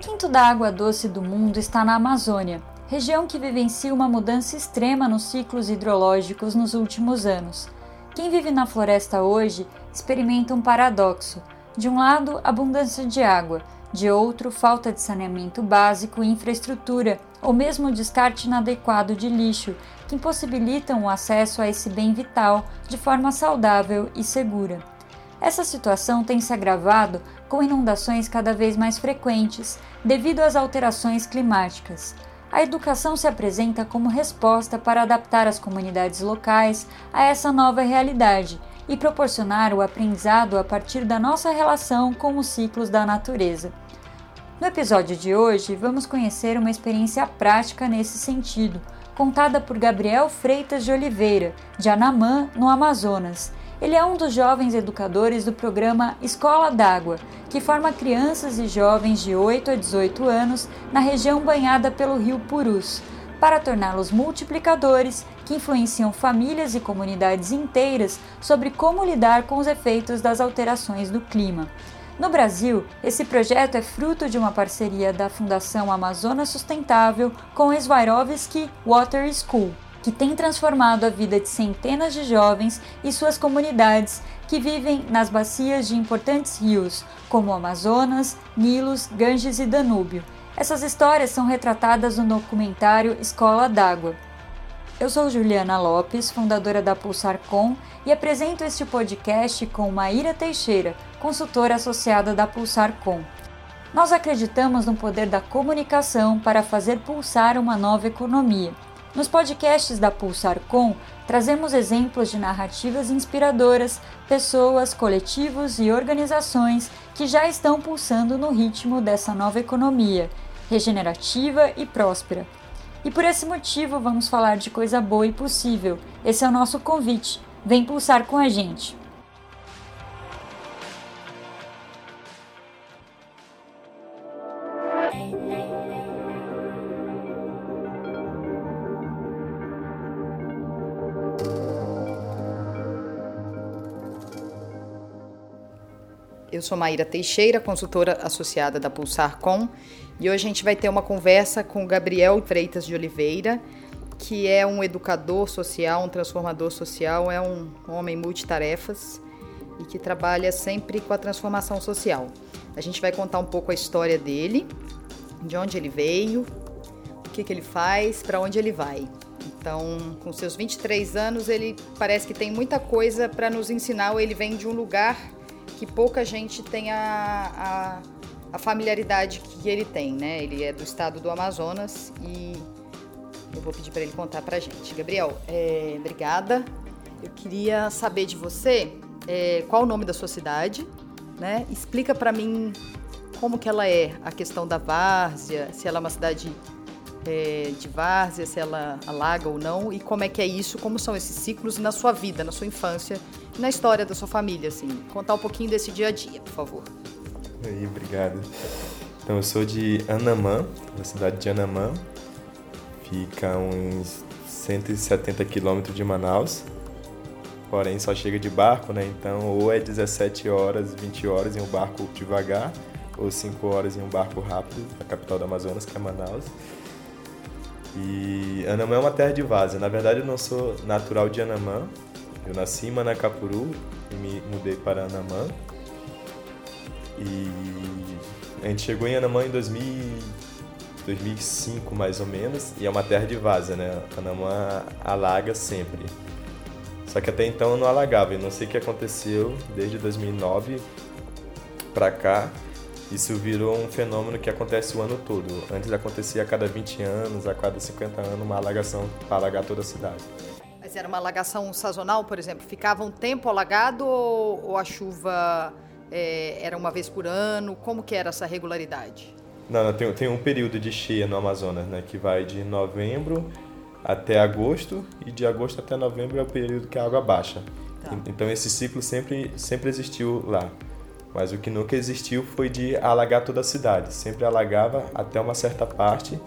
quinto da água doce do mundo está na Amazônia, região que vivencia uma mudança extrema nos ciclos hidrológicos nos últimos anos. Quem vive na floresta hoje experimenta um paradoxo: de um lado, abundância de água, de outro, falta de saneamento básico e infraestrutura, ou mesmo descarte inadequado de lixo, que impossibilitam o acesso a esse bem vital de forma saudável e segura. Essa situação tem se agravado com inundações cada vez mais frequentes devido às alterações climáticas. A educação se apresenta como resposta para adaptar as comunidades locais a essa nova realidade e proporcionar o aprendizado a partir da nossa relação com os ciclos da natureza. No episódio de hoje, vamos conhecer uma experiência prática nesse sentido, contada por Gabriel Freitas de Oliveira, de Anamã, no Amazonas. Ele é um dos jovens educadores do programa Escola d'Água, que forma crianças e jovens de 8 a 18 anos na região banhada pelo rio Purus, para torná-los multiplicadores que influenciam famílias e comunidades inteiras sobre como lidar com os efeitos das alterações do clima. No Brasil, esse projeto é fruto de uma parceria da Fundação Amazonas Sustentável com a Swarovski Water School, que tem transformado a vida de centenas de jovens e suas comunidades que vivem nas bacias de importantes rios, como Amazonas, Nilos, Ganges e Danúbio. Essas histórias são retratadas no documentário Escola d'Água. Eu sou Juliana Lopes, fundadora da Pulsar Com, e apresento este podcast com Maíra Teixeira, consultora associada da Pulsar Com. Nós acreditamos no poder da comunicação para fazer pulsar uma nova economia. Nos podcasts da Pulsar Com, trazemos exemplos de narrativas inspiradoras, pessoas, coletivos e organizações que já estão pulsando no ritmo dessa nova economia, regenerativa e próspera e por esse motivo vamos falar de coisa boa e possível. Esse é o nosso convite. Vem pulsar com a gente. Eu sou Maíra Teixeira, consultora associada da Pulsar Com, e hoje a gente vai ter uma conversa com Gabriel Freitas de Oliveira, que é um educador social, um transformador social, é um homem multitarefas e que trabalha sempre com a transformação social. A gente vai contar um pouco a história dele, de onde ele veio, o que, que ele faz, para onde ele vai. Então, com seus 23 anos, ele parece que tem muita coisa para nos ensinar, ele vem de um lugar que pouca gente tem a, a a familiaridade que ele tem, né? Ele é do estado do Amazonas e eu vou pedir para ele contar para gente. Gabriel, é, obrigada. Eu queria saber de você é, qual o nome da sua cidade, né? Explica para mim como que ela é, a questão da várzea, se ela é uma cidade é, de várzea, se ela alaga ou não, e como é que é isso, como são esses ciclos na sua vida, na sua infância, na história da sua família, assim. Contar um pouquinho desse dia a dia, por favor. Aí, obrigado. Então, eu sou de Anamã, da cidade de Anamã. Fica uns 170 quilômetros de Manaus. Porém, só chega de barco, né? Então, ou é 17 horas, 20 horas em um barco devagar, ou 5 horas em um barco rápido, da capital do Amazonas, que é Manaus. E Anamã é uma terra de vaza. Na verdade, eu não sou natural de Anamã. Eu nasci em Manacapuru e me mudei para Anamã e a gente chegou em Anamã em 2000, 2005, mais ou menos, e é uma terra de vaza, né? Anamã alaga sempre. Só que até então não alagava, e não sei o que aconteceu desde 2009 para cá. Isso virou um fenômeno que acontece o ano todo. Antes acontecia a cada 20 anos, a cada 50 anos, uma alagação para alagar toda a cidade. Mas era uma alagação sazonal, por exemplo? Ficava um tempo alagado ou, ou a chuva é, era uma vez por ano? Como que era essa regularidade? Não, não tem, tem um período de cheia no Amazonas, né, que vai de novembro até agosto e de agosto até novembro é o período que a água baixa. Tá. Então esse ciclo sempre, sempre existiu lá. Mas o que nunca existiu foi de alagar toda a cidade. Sempre alagava até uma certa parte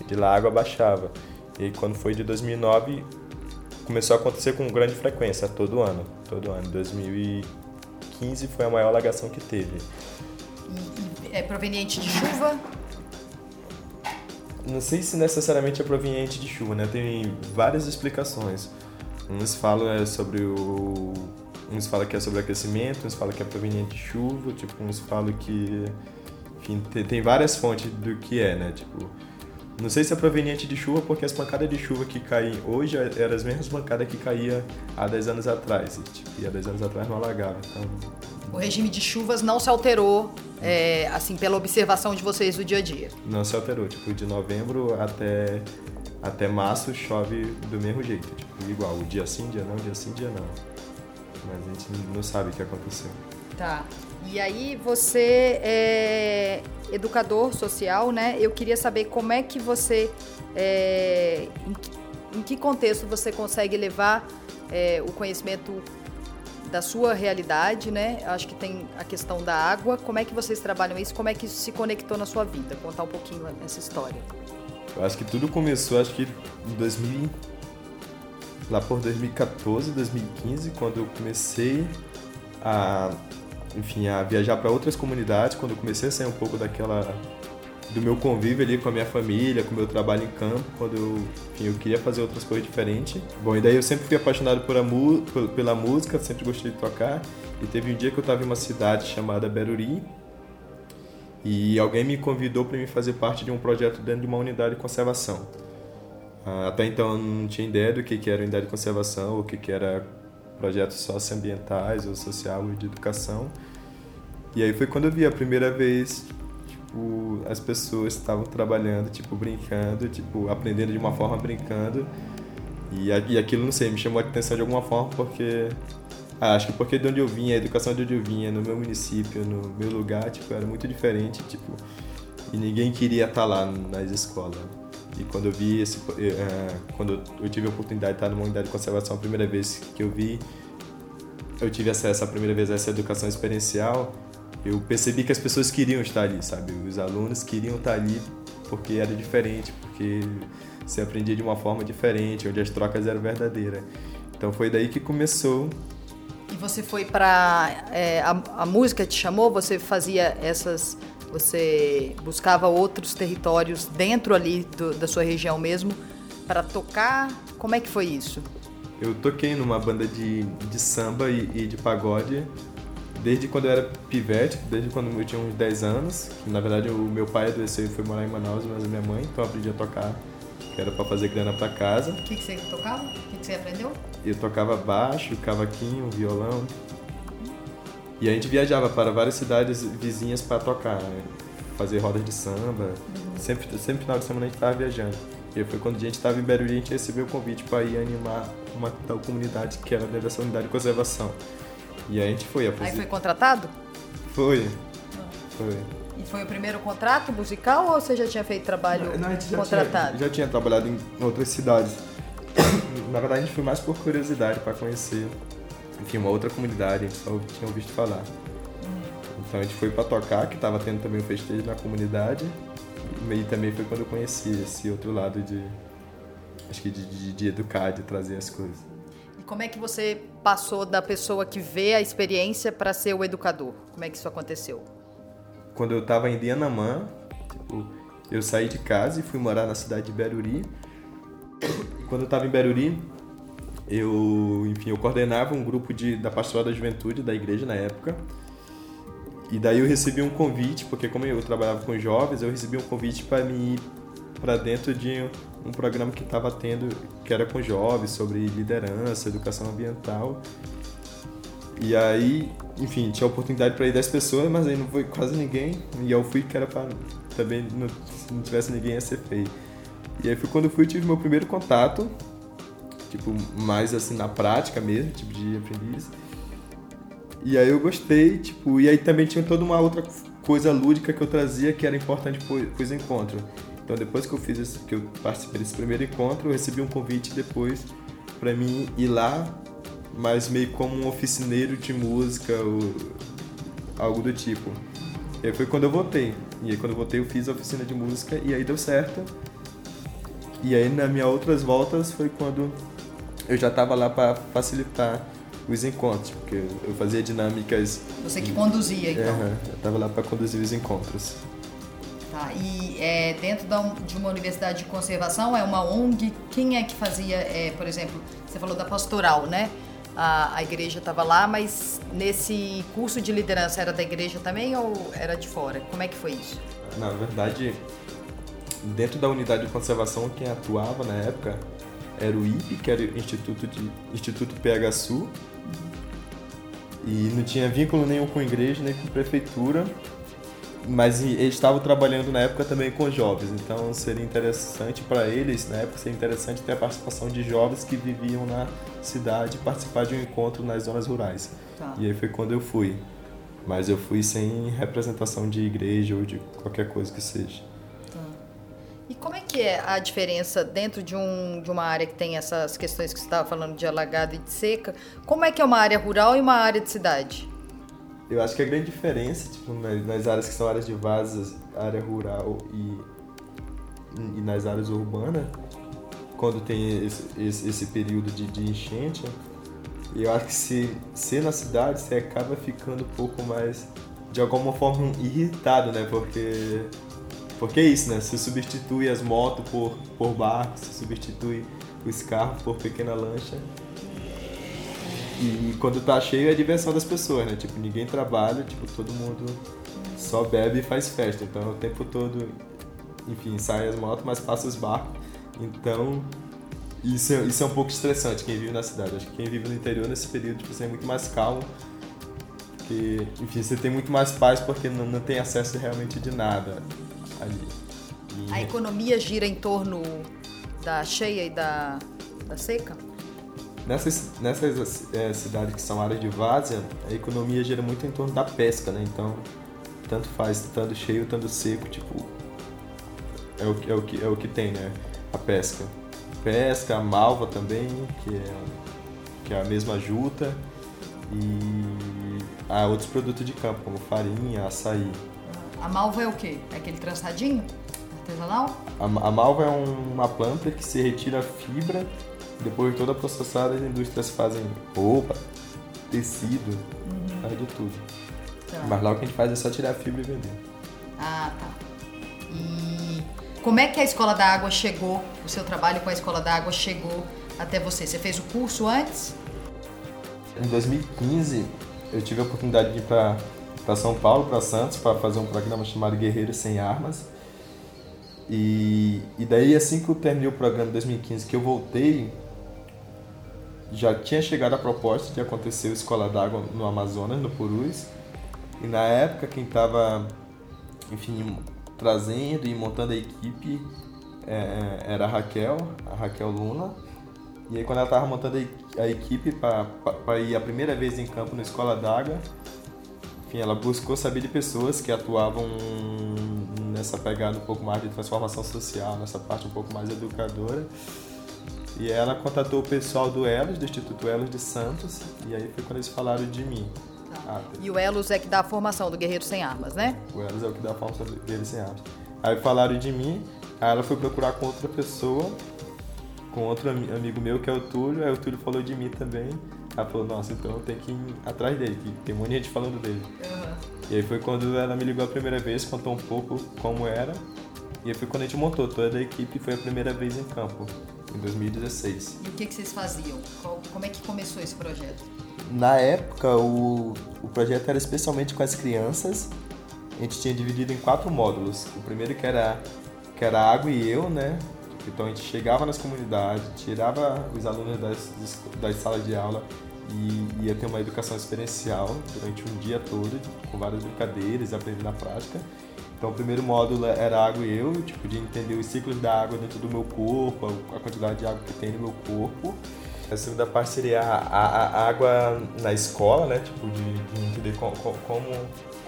e de lá a água baixava. E quando foi de 2009 começou a acontecer com grande frequência, todo ano, todo ano. 2000 2015 foi a maior alagação que teve. é proveniente de chuva? não sei se necessariamente é proveniente de chuva, né? Tem várias explicações. Uns falam é sobre o uns falam que é sobre aquecimento, uns falam que é proveniente de chuva, tipo, uns falam que enfim, tem, várias fontes do que é, né? Tipo, não sei se é proveniente de chuva, porque as pancadas de chuva que caem hoje eram as mesmas pancadas que caía há 10 anos atrás. E, tipo, e há 10 anos atrás não alagava. Então... O regime de chuvas não se alterou, é, assim, pela observação de vocês do dia a dia? Não se alterou. Tipo, de novembro até, até março chove do mesmo jeito. Tipo, igual. O dia sim, dia não, dia sim, dia não. Mas a gente não sabe o que aconteceu. Tá. E aí você é educador social, né? Eu queria saber como é que você, é, em, que, em, que contexto você consegue levar é, o conhecimento da sua realidade, né? Acho que tem a questão da água. Como é que vocês trabalham isso? Como é que isso se conectou na sua vida? Contar um pouquinho essa história. Eu acho que tudo começou, acho que em 2000, lá por 2014, 2015, quando eu comecei a enfim, a viajar para outras comunidades, quando eu comecei a sair um pouco daquela do meu convívio ali com a minha família, com o meu trabalho em campo, quando eu, enfim, eu queria fazer outras coisas diferentes. Bom, e daí eu sempre fui apaixonado por a pela música, sempre gostei de tocar. E teve um dia que eu estava em uma cidade chamada Beruri e alguém me convidou para me fazer parte de um projeto dentro de uma unidade de conservação. Ah, até então eu não tinha ideia do que, que era unidade de conservação, o que, que era projetos socioambientais ou social ou de educação. E aí foi quando eu vi a primeira vez, tipo, as pessoas estavam trabalhando, tipo, brincando, tipo, aprendendo de uma forma brincando. E, e aquilo, não sei, me chamou a atenção de alguma forma porque ah, acho que porque de onde eu vinha, a educação de onde eu vinha, no meu município, no meu lugar, tipo, era muito diferente, tipo, e ninguém queria estar lá nas escolas. E quando eu vi esse, é, quando eu tive a oportunidade de estar numa unidade de conservação a primeira vez que eu vi, eu tive acesso a primeira vez a essa educação experiencial, eu percebi que as pessoas queriam estar ali, sabe? Os alunos queriam estar ali porque era diferente, porque se aprendia de uma forma diferente, onde as trocas eram verdadeiras. Então foi daí que começou. E você foi para é, a, a música te chamou? Você fazia essas você buscava outros territórios dentro ali do, da sua região mesmo para tocar? Como é que foi isso? Eu toquei numa banda de, de samba e, e de pagode desde quando eu era pivete, desde quando eu tinha uns 10 anos. Na verdade, o meu pai adoeceu e foi morar em Manaus, mas a minha mãe, então eu aprendi a tocar, que era para fazer grana para casa. O que, que você tocava? O que, que você aprendeu? Eu tocava baixo, cavaquinho, violão. E a gente viajava para várias cidades vizinhas para tocar, né? fazer rodas de samba. Uhum. Sempre, sempre final de semana a gente estava viajando. E foi quando a gente estava em Barueri, a gente recebeu o convite para ir animar uma tal comunidade que era dentro dessa unidade de conservação. E a gente foi. A aí foi contratado? Foi. Foi. E foi o primeiro contrato musical ou você já tinha feito trabalho não, não, contratado? Tinha, já tinha trabalhado em outras cidades. Na verdade, a gente foi mais por curiosidade para conhecer enfim, uma outra comunidade, a gente só tinha ouvido falar. Então a gente foi para tocar, que estava tendo também um festejo na comunidade, e também foi quando eu conheci esse outro lado de, acho que de, de, de educar, de trazer as coisas. E como é que você passou da pessoa que vê a experiência para ser o educador? Como é que isso aconteceu? Quando eu estava em Dianamã, tipo, eu saí de casa e fui morar na cidade de Beruri. Quando eu estava em Beruri, eu, enfim, eu coordenava um grupo de, da Pastoral da Juventude da igreja na época. E daí eu recebi um convite, porque como eu trabalhava com jovens, eu recebi um convite para me ir para dentro de um programa que estava tendo, que era com jovens, sobre liderança, educação ambiental. E aí, enfim, tinha oportunidade para ir 10 pessoas, mas aí não foi quase ninguém. E eu fui que era para também, não, se não tivesse ninguém ia ser feio. E aí foi quando eu fui, tive meu primeiro contato tipo, mais assim na prática mesmo, tipo de aprendiz. E aí eu gostei, tipo, e aí também tinha toda uma outra coisa lúdica que eu trazia que era importante para os encontros. Então depois que eu fiz esse, que eu participei desse primeiro encontro, eu recebi um convite depois para mim ir lá, mas meio como um oficineiro de música ou algo do tipo. E aí foi quando eu voltei. E aí quando eu voltei eu fiz a oficina de música e aí deu certo. E aí nas minhas outras voltas foi quando eu já estava lá para facilitar os encontros, porque eu fazia dinâmicas. Você que conduzia, então? É, eu estava lá para conduzir os encontros. Tá, e é, dentro da, de uma universidade de conservação, é uma ONG, quem é que fazia, é, por exemplo, você falou da pastoral, né? A, a igreja estava lá, mas nesse curso de liderança era da igreja também ou era de fora? Como é que foi isso? Na verdade, dentro da unidade de conservação, quem atuava na época era o IPE, que era o Instituto, de, Instituto PHSU, e não tinha vínculo nenhum com igreja, nem com prefeitura, mas eles estavam trabalhando na época também com jovens, então seria interessante para eles, na época seria interessante ter a participação de jovens que viviam na cidade participar de um encontro nas zonas rurais. Tá. E aí foi quando eu fui. Mas eu fui sem representação de igreja ou de qualquer coisa que seja. E como é que é a diferença dentro de, um, de uma área que tem essas questões que você estava falando de alagado e de seca? Como é que é uma área rural e uma área de cidade? Eu acho que a grande diferença tipo, nas, áreas que são áreas de vazas, área rural e, e nas áreas urbanas, quando tem esse, esse, esse período de, de enchente, eu acho que se ser na cidade, você acaba ficando um pouco mais, de alguma forma, irritado, né? Porque, porque é isso, né? Você substitui as motos por, por barcos, você substitui os carros por pequena lancha. E quando tá cheio é a diversão das pessoas, né? Tipo, ninguém trabalha, tipo, todo mundo só bebe e faz festa. Então o tempo todo, enfim, saem as motos, mas passa os barcos. Então, isso é, isso é um pouco estressante, quem vive na cidade. Acho que quem vive no interior nesse período, tipo, você é muito mais calmo. Porque, enfim, você tem muito mais paz porque não, não tem acesso realmente de nada ali. E... A economia gira em torno da cheia e da, da seca? Nessas, nessas é, cidades que são áreas de várzea, a economia gira muito em torno da pesca, né? Então, tanto faz, tanto cheio, tanto seco, tipo, é o, é o, que, é o que tem, né? A pesca. Pesca, a malva também, que é, que é a mesma juta, e há outros produtos de campo, como farinha, açaí. A malva é o quê? É aquele trançadinho artesanal? A, a malva é uma planta que se retira a fibra depois de toda processada, as indústrias fazem roupa, tecido, uhum. faz de tudo. Tá. Mas lá o que a gente faz é só tirar a fibra e vender. Ah, tá. E como é que a Escola da Água chegou, o seu trabalho com a Escola da Água chegou até você? Você fez o curso antes? Em 2015, eu tive a oportunidade de ir para São Paulo, para Santos, para fazer um programa chamado Guerreiros Sem Armas. E, e daí, assim que eu terminei o programa em 2015, que eu voltei, já tinha chegado a proposta de acontecer o Escola d'Água no Amazonas, no Purus. E na época quem estava, enfim, trazendo e montando a equipe é, é era a Raquel, a Raquel Luna. E aí quando ela estava montando a equipe para ir a primeira vez em campo na Escola d'Água, enfim, ela buscou saber de pessoas que atuavam nessa pegada um pouco mais de transformação social, nessa parte um pouco mais educadora. E ela contatou o pessoal do Elos, do Instituto Elos de Santos, e aí foi quando eles falaram de mim. Ah, e o Elos é que dá a formação do Guerreiro Sem Armas, né? O Elos é o que dá a formação do Guerreiro Sem Armas. Aí falaram de mim, aí ela foi procurar com outra pessoa, com outro amigo meu que é o Túlio, aí o Túlio falou de mim também. Ela falou, nossa, então eu tenho que ir atrás dele, que tem muita gente falando dele. Uhum. E aí foi quando ela me ligou a primeira vez, contou um pouco como era. E aí foi quando a gente montou toda a equipe, foi a primeira vez em campo em 2016. E o que, que vocês faziam? como é que começou esse projeto? Na época, o, o projeto era especialmente com as crianças. A gente tinha dividido em quatro módulos. O primeiro que era, que era água e eu, né? Então a gente chegava nas comunidades, tirava os alunos das, das salas de aula e ia ter uma educação experiencial durante um dia todo, com várias brincadeiras, aprendendo na prática. Então, o primeiro módulo era água e eu, tipo, de entender os ciclos da água dentro do meu corpo, a quantidade de água que tem no meu corpo. A segunda parte seria a, a, água na escola, né? Tipo, de, de entender como, como,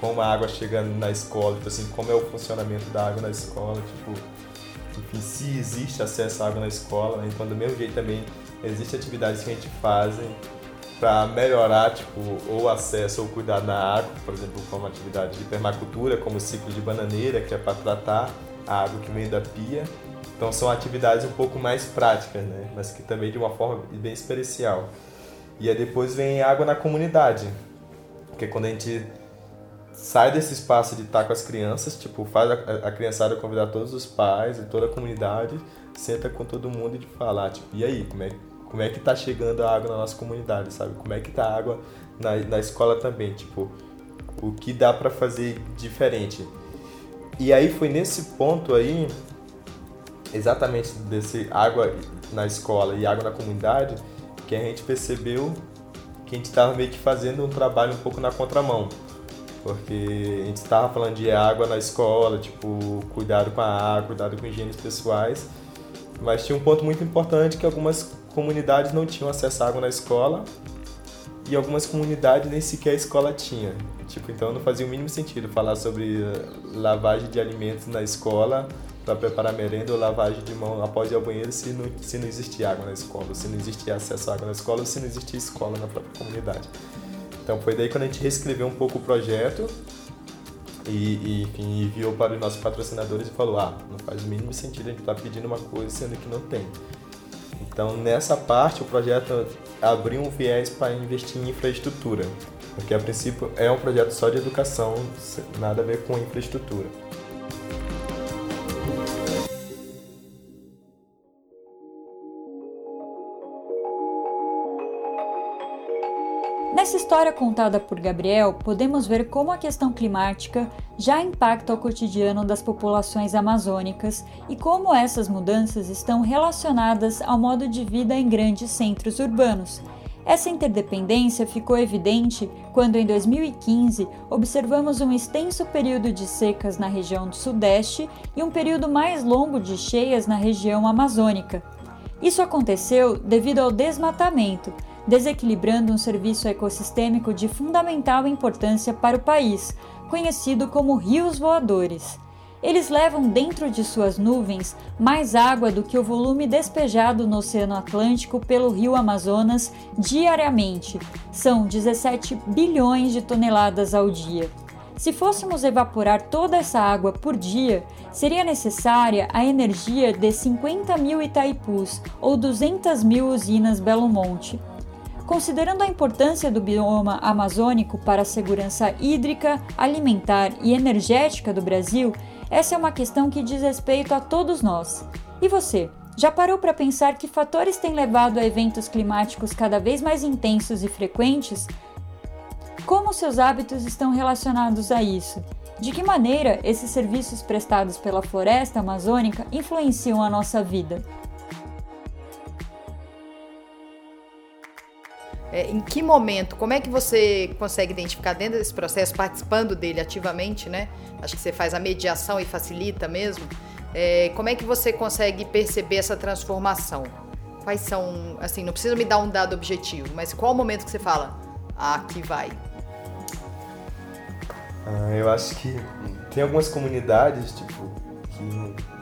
como a água chega na escola, tipo assim, como é o funcionamento da água na escola, tipo, enfim, se existe acesso à água na escola, né? Então, do mesmo jeito também, existem atividades que a gente faz para melhorar tipo ou acesso ou cuidado na água, por exemplo, como atividade de permacultura, como o ciclo de bananeira, que é para tratar a água que vem da pia. Então são atividades um pouco mais práticas, né? mas que também de uma forma bem especial. E aí depois vem água na comunidade, que é quando a gente sai desse espaço de estar com as crianças, tipo, faz a, a criançada convidar todos os pais e toda a comunidade, senta com todo mundo e de falar, tipo, e aí, como é, como é que tá chegando a água na nossa comunidade, sabe? Como é que tá a água na, na escola também, tipo, o que dá para fazer diferente. E aí foi nesse ponto aí, exatamente desse água na escola e água na comunidade, que a gente percebeu que a gente estava meio que fazendo um trabalho um pouco na contramão. Porque a gente estava falando de água na escola, tipo, cuidado com a água, cuidado com higienes pessoais. Mas tinha um ponto muito importante que algumas comunidades não tinham acesso à água na escola e algumas comunidades nem sequer a escola tinha. Tipo, então não fazia o mínimo sentido falar sobre eh, lavagem de alimentos na escola para preparar merenda ou lavagem de mão após ir ao banheiro se não, se não existia água na escola, se não existia acesso à água na escola se não existia escola na própria comunidade. Então foi daí quando a gente reescreveu um pouco o projeto e, e enfim, enviou para os nossos patrocinadores e falou: ah, não faz o mínimo sentido a gente estar tá pedindo uma coisa sendo que não tem. Então nessa parte o projeto abriu um viés para investir em infraestrutura, porque a princípio é um projeto só de educação, nada a ver com infraestrutura. História contada por Gabriel, podemos ver como a questão climática já impacta o cotidiano das populações amazônicas e como essas mudanças estão relacionadas ao modo de vida em grandes centros urbanos. Essa interdependência ficou evidente quando, em 2015, observamos um extenso período de secas na região do Sudeste e um período mais longo de cheias na região amazônica. Isso aconteceu devido ao desmatamento desequilibrando um serviço ecossistêmico de fundamental importância para o país, conhecido como rios voadores. Eles levam dentro de suas nuvens mais água do que o volume despejado no Oceano Atlântico pelo rio Amazonas diariamente. São 17 bilhões de toneladas ao dia. Se fôssemos evaporar toda essa água por dia, seria necessária a energia de 50 mil Itaipus ou 200 mil usinas Belo Monte. Considerando a importância do bioma amazônico para a segurança hídrica, alimentar e energética do Brasil, essa é uma questão que diz respeito a todos nós. E você? Já parou para pensar que fatores têm levado a eventos climáticos cada vez mais intensos e frequentes? Como seus hábitos estão relacionados a isso? De que maneira esses serviços prestados pela floresta amazônica influenciam a nossa vida? É, em que momento, como é que você consegue identificar dentro desse processo, participando dele ativamente, né? Acho que você faz a mediação e facilita mesmo. É, como é que você consegue perceber essa transformação? Quais são, assim, não precisa me dar um dado objetivo, mas qual o momento que você fala, ah, aqui vai? Ah, eu acho que tem algumas comunidades, tipo, que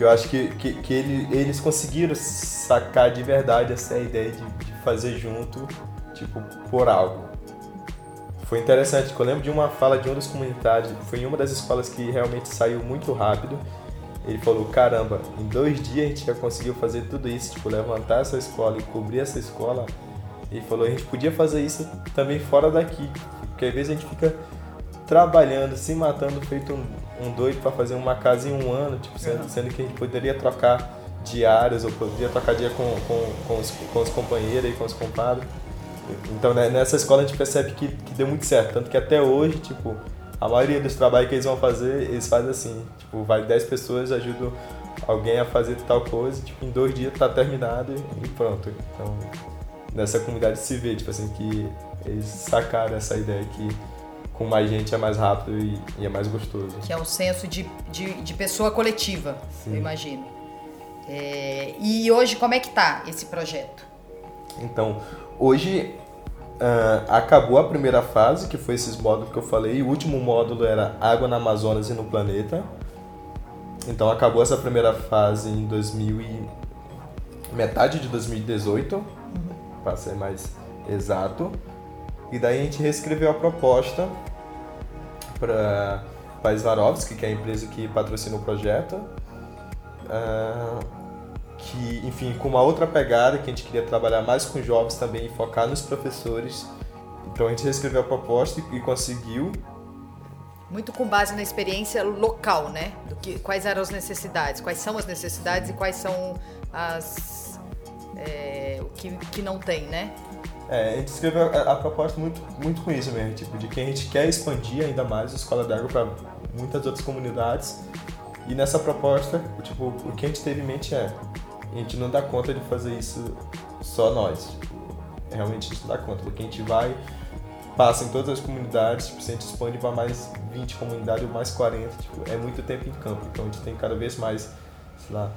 que eu acho que, que, que ele, eles conseguiram sacar de verdade essa ideia de, de fazer junto, tipo, por algo. Foi interessante, eu lembro de uma fala de um dos comunitários, foi em uma das escolas que realmente saiu muito rápido. Ele falou: caramba, em dois dias a gente já conseguiu fazer tudo isso, tipo, levantar essa escola e cobrir essa escola. Ele falou: a gente podia fazer isso também fora daqui, porque às vezes a gente fica trabalhando, se matando, feito um, um doido para fazer uma casa em um ano, tipo, sendo, sendo que a gente poderia trocar diários ou poderia trocar dia com, com, com, os, com os companheiros e com os compadres. Então né, nessa escola a gente percebe que, que deu muito certo, tanto que até hoje, tipo, a maioria dos trabalhos que eles vão fazer, eles fazem assim, tipo, vai 10 pessoas, ajudam alguém a fazer tal coisa, tipo, em dois dias tá terminado e, e pronto. Então, nessa comunidade se vê, tipo assim, que eles sacaram essa ideia que com mais gente é mais rápido e, e é mais gostoso. Que é um senso de, de, de pessoa coletiva, Sim. eu imagino. É, e hoje, como é que tá esse projeto? Então, hoje uh, acabou a primeira fase, que foi esses módulos que eu falei. O último módulo era Água na Amazonas e no Planeta. Então, acabou essa primeira fase em 2000 e... metade de 2018, uhum. para ser mais exato. E daí a gente reescreveu a proposta para a Svarovski, que é a empresa que patrocina o projeto. Uh, que, enfim, com uma outra pegada, que a gente queria trabalhar mais com jovens também, focar nos professores Então a gente reescreveu a proposta e, e conseguiu muito com base na experiência local, né? Do que, quais eram as necessidades, quais são as necessidades e quais são as é, o que, que não tem, né? É, a gente escreveu a, a, proposta muito, muito com isso mesmo, tipo, de que a gente quer expandir ainda mais a Escola d'Água para muitas outras comunidades. E nessa proposta, tipo, o que a gente teve em mente é, a gente não dá conta de fazer isso só nós. Tipo, realmente a gente não dá conta, porque a gente vai passa em todas as comunidades, tipo, se a gente expande para mais 20 comunidades ou mais 40, tipo, é muito tempo em campo. Então a gente tem cada vez mais, sei lá,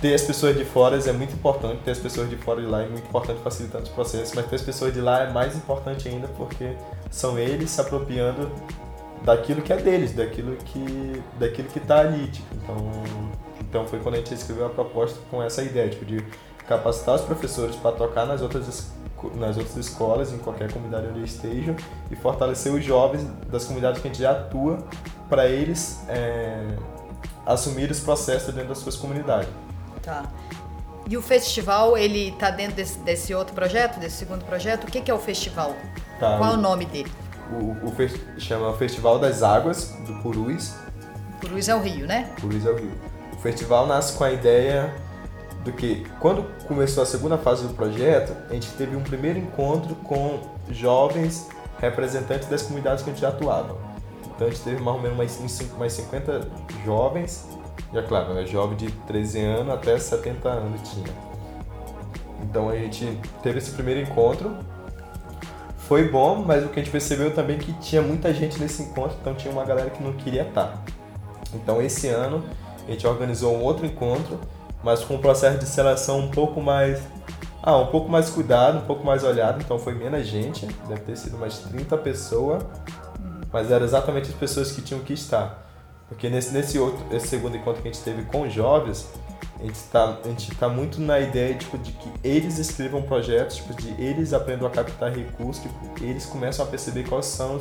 ter as pessoas de fora é muito importante, ter as pessoas de fora de lá é muito importante facilitando os processos, mas ter as pessoas de lá é mais importante ainda porque são eles se apropriando daquilo que é deles, daquilo que daquilo que está ali, tipo, então então foi quando a gente escreveu a proposta com essa ideia, tipo, de capacitar os professores para tocar nas outras nas outras escolas, em qualquer comunidade onde estejam, e fortalecer os jovens das comunidades que a gente já atua, para eles é, assumir os processos dentro das suas comunidades. Tá. E o festival, ele está dentro desse, desse, outro projeto, desse segundo projeto? O que, que é o festival? Tá, Qual o, é o nome dele? O, o fest, chama Festival das Águas, do Purus. Purus é o rio, né? Purus é o rio. Festival nasce com a ideia do que quando começou a segunda fase do projeto, a gente teve um primeiro encontro com jovens representantes das comunidades que a gente já atuava. Então a gente teve mais ou menos mais, mais 50 jovens, é claro, né, jovem de 13 anos até 70 anos tinha. Então a gente teve esse primeiro encontro. Foi bom, mas o que a gente percebeu também é que tinha muita gente nesse encontro, então tinha uma galera que não queria estar. Então esse ano a gente organizou um outro encontro mas com um processo de seleção um pouco mais ah, um pouco mais cuidado, um pouco mais olhado, então foi menos gente, deve ter sido umas 30 pessoas, mas eram exatamente as pessoas que tinham que estar. Porque nesse, nesse outro, esse segundo encontro que a gente teve com jovens, a gente está tá muito na ideia tipo, de que eles escrevam projetos, tipo, de eles aprendam a captar recursos, que eles começam a perceber quais são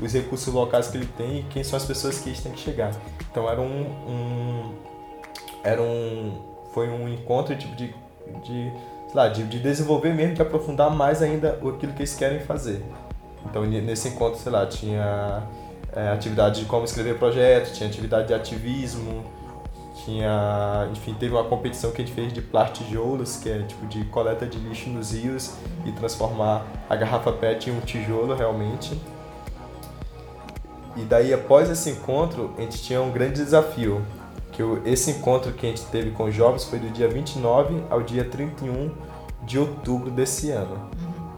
os recursos locais que ele tem e quem são as pessoas que eles têm que chegar. Então era um, um era um foi um encontro tipo de, de, lá, de, de desenvolver mesmo, de aprofundar mais ainda aquilo que eles querem fazer. Então nesse encontro, sei lá, tinha é, atividade de como escrever projeto, tinha atividade de ativismo, tinha, enfim, teve uma competição que a gente fez de plastijolos, que é tipo de coleta de lixo nos rios e transformar a garrafa PET em um tijolo realmente. E daí após esse encontro, a gente tinha um grande desafio, que esse encontro que a gente teve com os jovens foi do dia 29 ao dia 31 de outubro desse ano.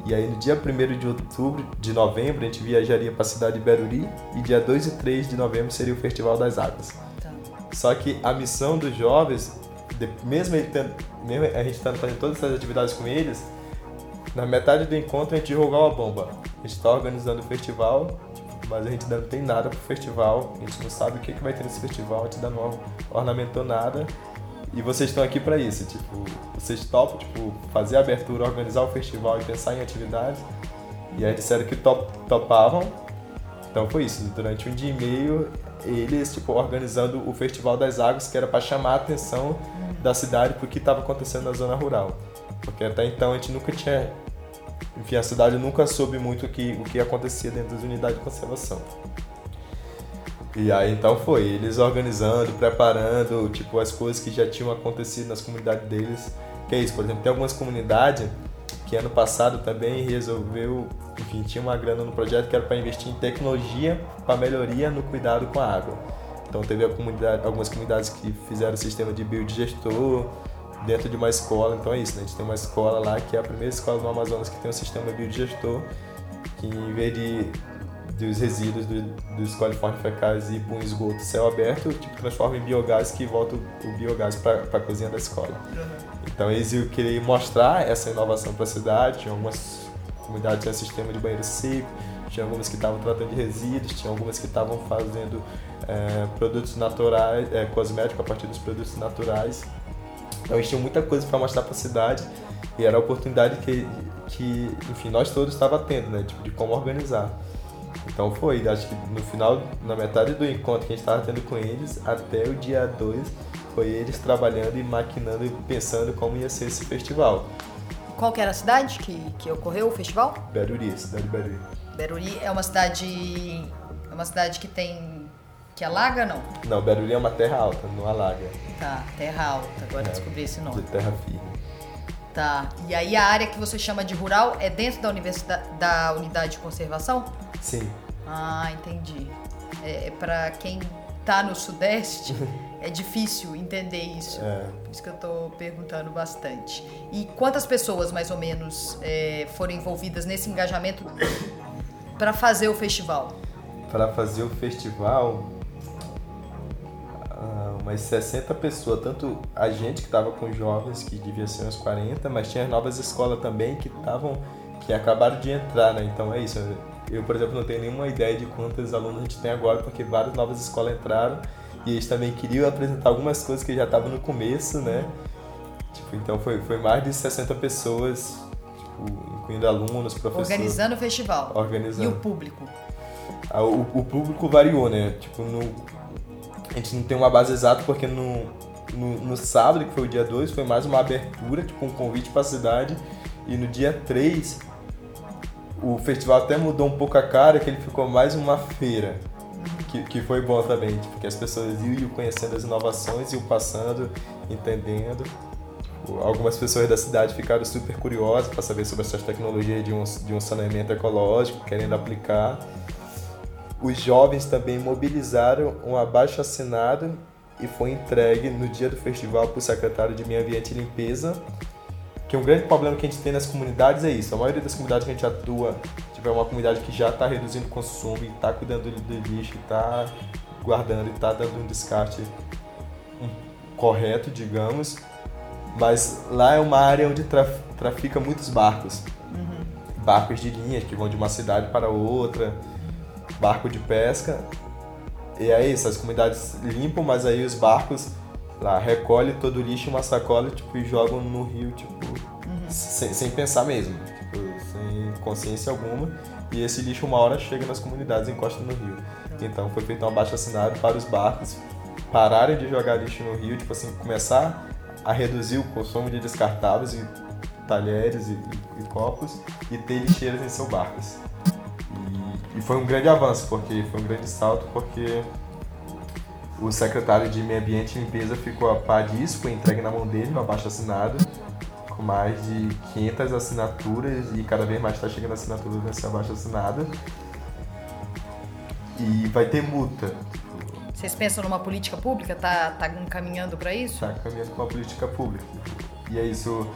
E aí no dia 1 de outubro, de novembro, a gente viajaria para a cidade de Beruri e dia 2 e 3 de novembro seria o Festival das Águas. Tá. Só que a missão dos jovens, mesmo, tendo, mesmo a gente estando fazendo todas essas atividades com eles, na metade do encontro a gente jogou a bomba. A gente está organizando o festival mas a gente ainda não tem nada pro festival, a gente não sabe o que, que vai ter nesse festival, a gente ainda não ornamentou nada. E vocês estão aqui para isso, tipo, vocês topam, tipo, fazer a abertura, organizar o festival e pensar em atividades. E aí disseram que top, topavam. Então foi isso, durante um dia e meio, eles, tipo, organizando o Festival das Águas, que era para chamar a atenção da cidade pro que estava acontecendo na zona rural. Porque até então a gente nunca tinha enfim, a cidade nunca soube muito o que, o que acontecia dentro das unidades de conservação. E aí então foi, eles organizando, preparando, tipo, as coisas que já tinham acontecido nas comunidades deles. Que é isso, por exemplo, tem algumas comunidades que ano passado também resolveu, enfim, tinha uma grana no projeto que era para investir em tecnologia para melhoria no cuidado com a água. Então teve comunidade, algumas comunidades que fizeram sistema de biodigestor, dentro de uma escola. Então é isso, né? A gente tem uma escola lá que é a primeira escola do Amazonas que tem um sistema biodigestor, que em vez de dos resíduos do, dos coliformes fecais para um esgoto céu aberto, tipo, transforma em biogás que volta o, o biogás para a cozinha da escola. Então eles queriam mostrar essa inovação para a cidade, tinha algumas comunidades tinham sistema de banheiro seco, tinha algumas que estavam tratando de resíduos, tinha algumas que estavam fazendo é, produtos naturais, é, cosméticos a partir dos produtos naturais. Então eles tinham muita coisa para mostrar para a cidade e era a oportunidade que, que enfim, nós todos estava tendo, né? Tipo, de como organizar. Então foi, acho que no final, na metade do encontro que a gente estava tendo com eles, até o dia 2, foi eles trabalhando e maquinando e pensando como ia ser esse festival. Qual que era a cidade que, que ocorreu o festival? Beruri, cidade de Beruri. Beruri é uma cidade. É uma cidade que tem. Que alaga não? Não, Beruri é uma terra alta, não alaga. Tá, terra alta, agora É, descobri esse nome. De terra firme. Tá. E aí a área que você chama de rural é dentro da universidade da unidade de conservação? Sim. Ah, entendi. É, para quem tá no sudeste, é difícil entender isso. É. Por isso que eu tô perguntando bastante. E quantas pessoas, mais ou menos, é, foram envolvidas nesse engajamento para fazer o festival? Para fazer o festival, umas 60 pessoas, tanto a gente que estava com jovens, que devia ser uns 40, mas tinha novas escolas também que estavam, que acabaram de entrar, né? Então é isso. Eu, por exemplo, não tenho nenhuma ideia de quantos alunos a gente tem agora, porque várias novas escolas entraram e eles também queriam apresentar algumas coisas que já estavam no começo, né? Tipo, então foi, foi mais de 60 pessoas, tipo, incluindo alunos, professores. Organizando o festival. Organizando. E o público? Ah, O, o público variou, né? Tipo, no, a gente não tem uma base exata porque no, no, no sábado, que foi o dia 2, foi mais uma abertura, tipo um convite para a cidade. E no dia 3, o festival até mudou um pouco a cara, que ele ficou mais uma feira. Que, que foi bom também, tipo, que as pessoas iam, conhecendo as inovações, iam passando, entendendo. Algumas pessoas da cidade ficaram super curiosas para saber sobre essas tecnologias de um, de um saneamento ecológico, querendo aplicar. Os jovens também mobilizaram um abaixo assinado e foi entregue no dia do festival para o secretário de Meio Ambiente e Limpeza. Que um grande problema que a gente tem nas comunidades é isso. A maioria das comunidades que a gente atua, tipo, é uma comunidade que já está reduzindo o consumo e está cuidando do lixo, está guardando e está dando um descarte correto, digamos. Mas lá é uma área onde traf- trafica muitos barcos. Barcos de linha que vão de uma cidade para outra, barco de pesca. E é isso, as comunidades limpam, mas aí os barcos lá recolhem todo o lixo em uma sacola tipo, e jogam no rio, tipo, sem, sem pensar mesmo, tipo, sem consciência alguma. E esse lixo uma hora chega nas comunidades e encosta no rio. Então foi feito um abaixo assinado para os barcos pararem de jogar lixo no rio, tipo assim, começar a reduzir o consumo de descartáveis e talheres e, e- e copos e ter lixeiras em seus barcos. E, foi um grande avanço, porque foi um grande salto, porque o secretário de Meio Ambiente e Limpeza ficou a par disso, foi entregue na mão dele, um abaixo assinado, com mais de 500 assinaturas e cada vez mais está chegando assinatura nesse abaixo assinado. E vai ter multa. Vocês pensam numa política pública? Tá, tá encaminhando para isso? está caminhando com a política pública. E é isso,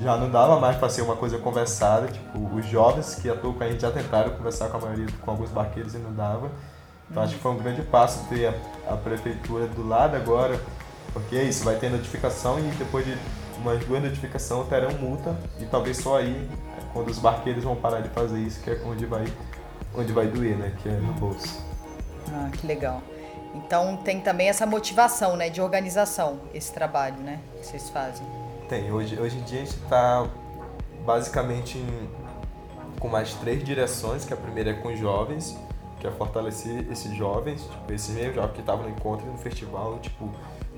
já não dava mais para ser uma coisa conversada, tipo, os jovens que atuam com a gente já tentaram conversar com a maioria, com alguns barqueiros e não dava. Então acho que foi um grande passo ter a, a prefeitura do lado agora, porque é isso, vai ter notificação e depois de umas duas notificações terão multa e talvez só aí, quando os barqueiros vão parar de fazer isso, que é onde vai, onde vai doer, né, que é no bolso. Ah, que legal. Então tem também essa motivação, né, de organização, esse trabalho, né, que vocês fazem. Tem, hoje, hoje em dia a gente está basicamente em- com mais três direções, que a primeira é com jovens, que é fortalecer esses jovens, tipo, esses mesmos que estavam no encontro e no festival, tipo,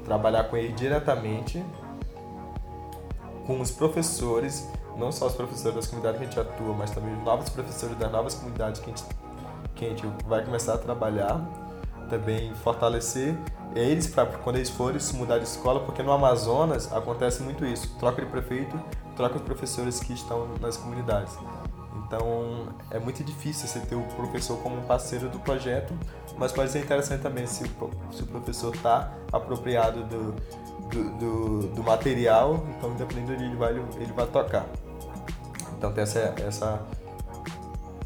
trabalhar com eles diretamente, com os professores, não só os professores das comunidades que a gente atua, mas também os novos professores das novas comunidades que a gente, que a gente vai começar a trabalhar, também fortalecer eles para quando eles forem se mudar de escola, porque no Amazonas acontece muito isso, troca de prefeito, troca de professores que estão nas comunidades. Então é muito difícil você ter o professor como um parceiro do projeto, mas pode ser interessante também se se o professor está apropriado do, do, do, do material, então dependendo de onde ele vai, ele vai tocar. Então tem essa, essa,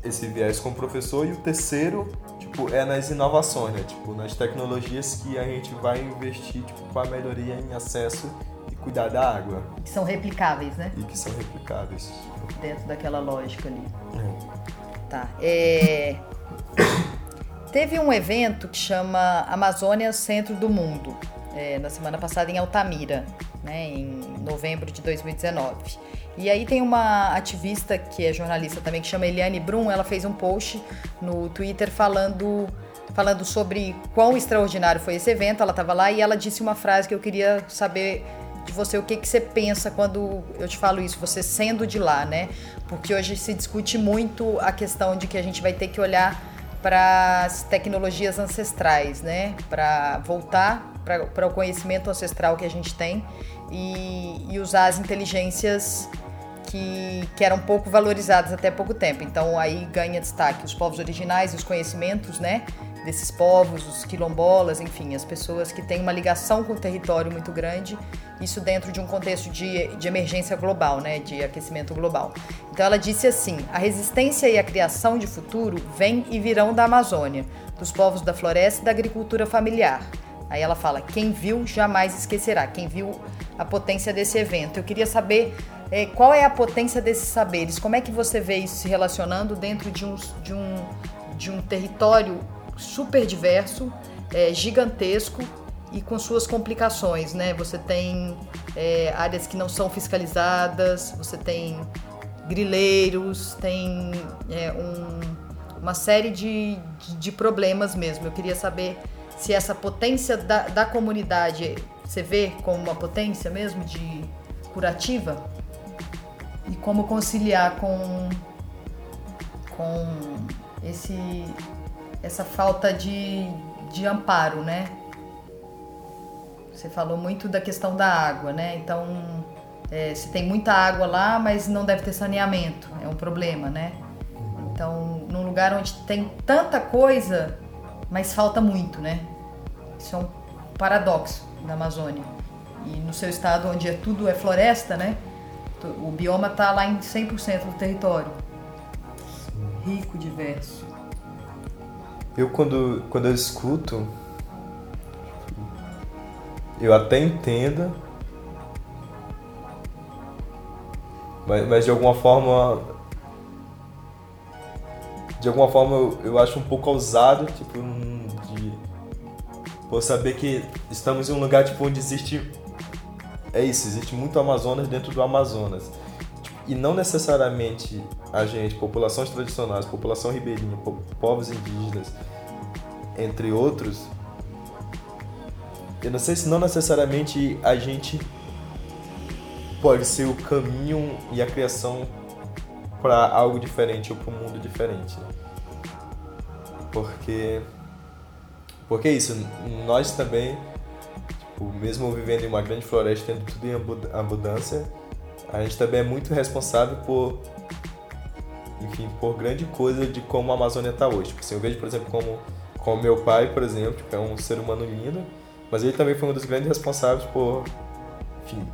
esse viés com o professor. E o terceiro, tipo, é nas inovações, né? Tipo, nas tecnologias que a gente vai investir, tipo, para melhoria em acesso e cuidar da água. Que são replicáveis, né, E que são replicáveis. dentro daquela lógica ali. É. Tá. É... Teve um evento que chama Amazônia Centro do Mundo, é, na semana passada em Altamira, né, em novembro de 2019. E aí tem uma ativista que é jornalista também, que chama Eliane Brum, ela fez um post no Twitter falando, falando sobre quão extraordinário foi esse evento, ela estava lá e ela disse uma frase que eu queria saber de você o que, que você pensa quando eu te falo isso, você sendo de lá, né? Porque hoje se discute muito a questão de que a gente vai ter que olhar para as tecnologias ancestrais, né? Para voltar para o conhecimento ancestral que a gente tem e, e usar as inteligências que, que eram pouco valorizadas até pouco tempo. Então aí ganha destaque os povos originais os conhecimentos, né? Desses povos, os quilombolas, enfim, as pessoas que têm uma ligação com o território muito grande, isso dentro de um contexto de, de emergência global, né? De aquecimento global. Então ela disse assim: a resistência e a criação de futuro vêm e virão da Amazônia, dos povos da floresta e da agricultura familiar. Aí ela fala: quem viu jamais esquecerá. Quem viu a potência desse evento. Eu queria saber é, qual é a potência desses saberes. Como é que você vê isso se relacionando dentro de um, de um, de um território super diverso, é, gigantesco e com suas complicações, né? Você tem é, áreas que não são fiscalizadas, você tem grileiros, tem é, um, uma série de, de, de problemas mesmo. Eu queria saber se essa potência da, da comunidade você vê como uma potência mesmo de curativa e como conciliar com com esse essa falta de, de amparo, né? Você falou muito da questão da água, né? Então, é, se tem muita água lá, mas não deve ter saneamento, é um problema, né? Então, num lugar onde tem tanta coisa, mas falta muito, né? Isso é um paradoxo da Amazônia. E no seu estado, onde é, tudo é floresta, né? O bioma está lá em 100% do território. Rico, diverso. Eu, quando, quando eu escuto, eu até entendo, mas, mas de alguma forma de alguma forma eu, eu acho um pouco ousado, tipo, por saber que estamos em um lugar tipo, onde existe. É isso, existe muito Amazonas dentro do Amazonas. E não necessariamente a gente, populações tradicionais, população ribeirinha, povos indígenas, entre outros. Eu não sei se não necessariamente a gente pode ser o caminho e a criação para algo diferente ou para um mundo diferente. Porque porque é isso, nós também, tipo, mesmo vivendo em uma grande floresta, tendo tudo em abundância, a gente também é muito responsável por, enfim, por grande coisa de como a Amazônia está hoje. Tipo, assim, eu vejo, por exemplo, como, como meu pai, por exemplo, tipo, é um ser humano lindo, mas ele também foi um dos grandes responsáveis por, enfim,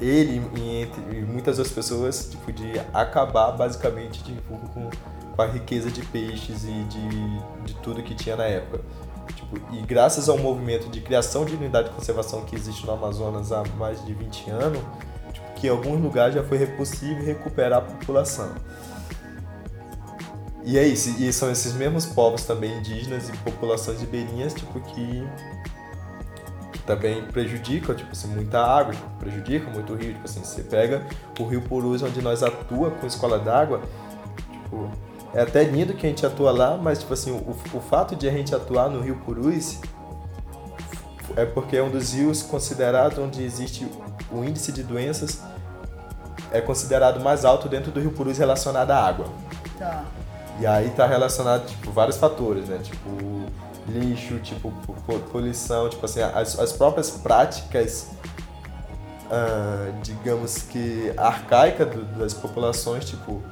ele e, muitas outras pessoas, tipo, de acabar basicamente tipo, com, com a riqueza de peixes e de, de tudo que tinha na época. Tipo, e graças ao movimento de criação de unidade de conservação que existe no Amazonas há mais de 20 anos, tipo, que em alguns lugares já foi possível recuperar a população. E é isso, e são esses mesmos povos também indígenas e populações ribeirinhas, tipo, que também prejudicam, tipo assim, muita água, tipo, prejudicam muito o rio, tipo assim, você pega o rio Purus, onde nós atua com escola d'água, tipo, é até lindo que a gente atua lá, mas tipo assim, o, o fato de a gente atuar no Rio Purus é porque é um dos rios considerado onde existe o índice de doenças é considerado mais alto dentro do Rio Purus relacionado à água. Tá. E aí tá relacionado tipo vários fatores, né? Tipo lixo, tipo poluição, tipo assim, as, as próprias práticas uh, digamos que arcaicas das populações, tipo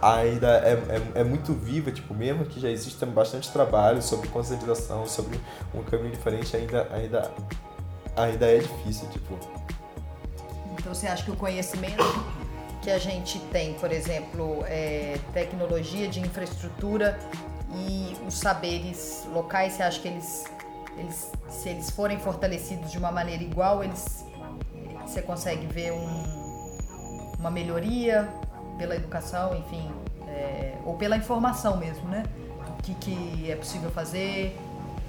ainda é, é, é, muito viva, tipo, mesmo que já exista bastante trabalho sobre conscientização, sobre um caminho diferente, ainda, ainda, ainda é difícil, tipo. Então você acha que o conhecimento que a gente tem, por exemplo, é, tecnologia de infraestrutura e os saberes locais, você acha que eles, eles, se eles forem fortalecidos de uma maneira igual, eles, você consegue ver um, uma melhoria pela educação, enfim, é, ou pela informação mesmo, né? Do que, que é possível fazer,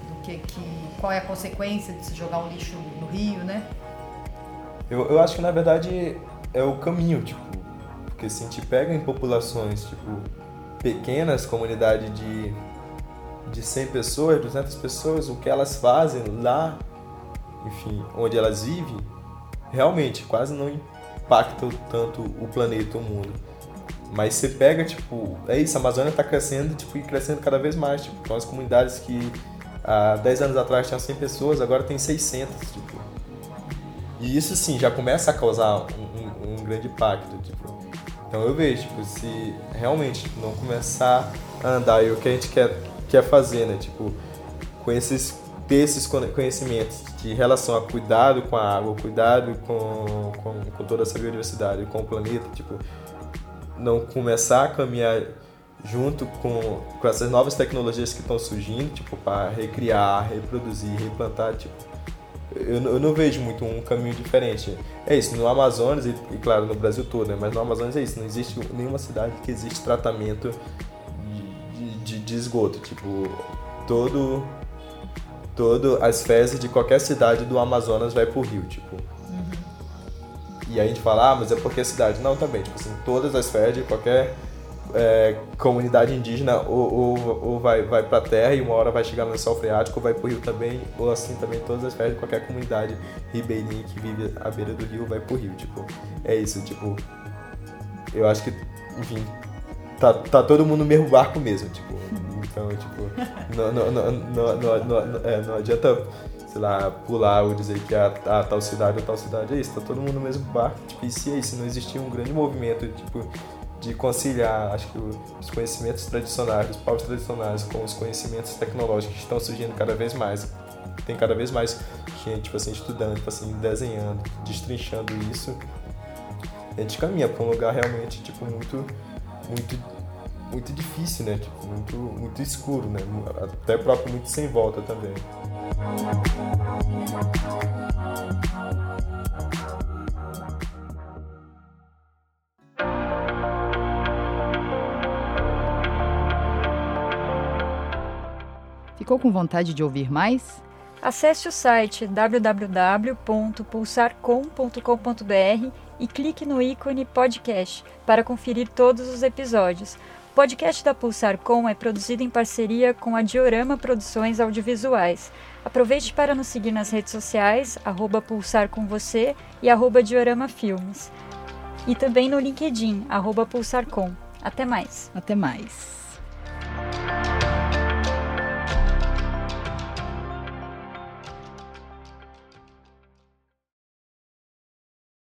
do que, que qual é a consequência de se jogar um lixo no rio, né? Eu, eu acho que na verdade é o caminho, tipo, porque se a gente pega em populações, tipo, pequenas, comunidade de, de 100 pessoas, 200 pessoas, o que elas fazem lá, enfim, onde elas vivem, realmente quase não impactam tanto o planeta, o mundo. Mas você pega, tipo, é isso, a Amazônia está crescendo tipo, e crescendo cada vez mais. Tipo, as comunidades que há 10 anos atrás tinham 100 pessoas, agora tem 600. Tipo. E isso sim já começa a causar um, um, um grande impacto. Tipo. Então eu vejo, tipo, se realmente não começar a andar e o que a gente quer, quer fazer, né? Tipo, com esses, ter esses conhecimentos de relação a cuidado com a água, cuidado com, com, com toda essa biodiversidade, com o planeta, tipo, não começar a caminhar junto com, com essas novas tecnologias que estão surgindo, tipo, para recriar, reproduzir, replantar, tipo, eu, eu, não vejo muito um caminho diferente. É isso, no Amazonas e, e claro, no Brasil todo, né? mas no Amazonas é isso, não existe nenhuma cidade que existe tratamento de, de, de esgoto, tipo, todo todo as fezes de qualquer cidade do Amazonas vai pro rio, tipo. E aí a gente fala, ah, mas é porque a cidade. Não, também, tipo assim, todas as fezes de qualquer é, comunidade indígena ou, ou, ou, vai, vai pra terra e uma hora vai chegar no lençol freático, ou vai pro rio também, ou assim também todas as fezes de qualquer comunidade ribeirinha que vive à beira do rio vai pro rio, tipo. É isso, tipo. Eu acho que, enfim, tá, tá todo mundo no mesmo barco mesmo, tipo. Então, tipo, não, não, não, não, não, não, é, não adianta sei lá, pular ou dizer que a, a tal cidade ou tal cidade é isso, tá todo mundo no mesmo barco, tipo, e se é isso, não existia um grande movimento, tipo, de conciliar, acho que os conhecimentos tradicionais, os povos tradicionais com os conhecimentos tecnológicos que estão surgindo cada vez mais, tem cada vez mais gente, tipo assim, estudando, tipo assim, desenhando, destrinchando isso, a gente caminha para um lugar realmente, tipo, muito, muito, muito difícil, né, tipo, muito, muito escuro, né, até próprio muito sem volta também. Ficou com vontade de ouvir mais? Acesse o site www.pulsarcom.com.br e clique no ícone podcast para conferir todos os episódios. O podcast da Pulsar Com é produzido em parceria com a Diorama Produções Audiovisuais. Aproveite para nos seguir nas redes sociais, arroba Pulsar Com Você e arroba Diorama Filmes. E também no LinkedIn, arroba Pulsar Com. Até mais. Até mais.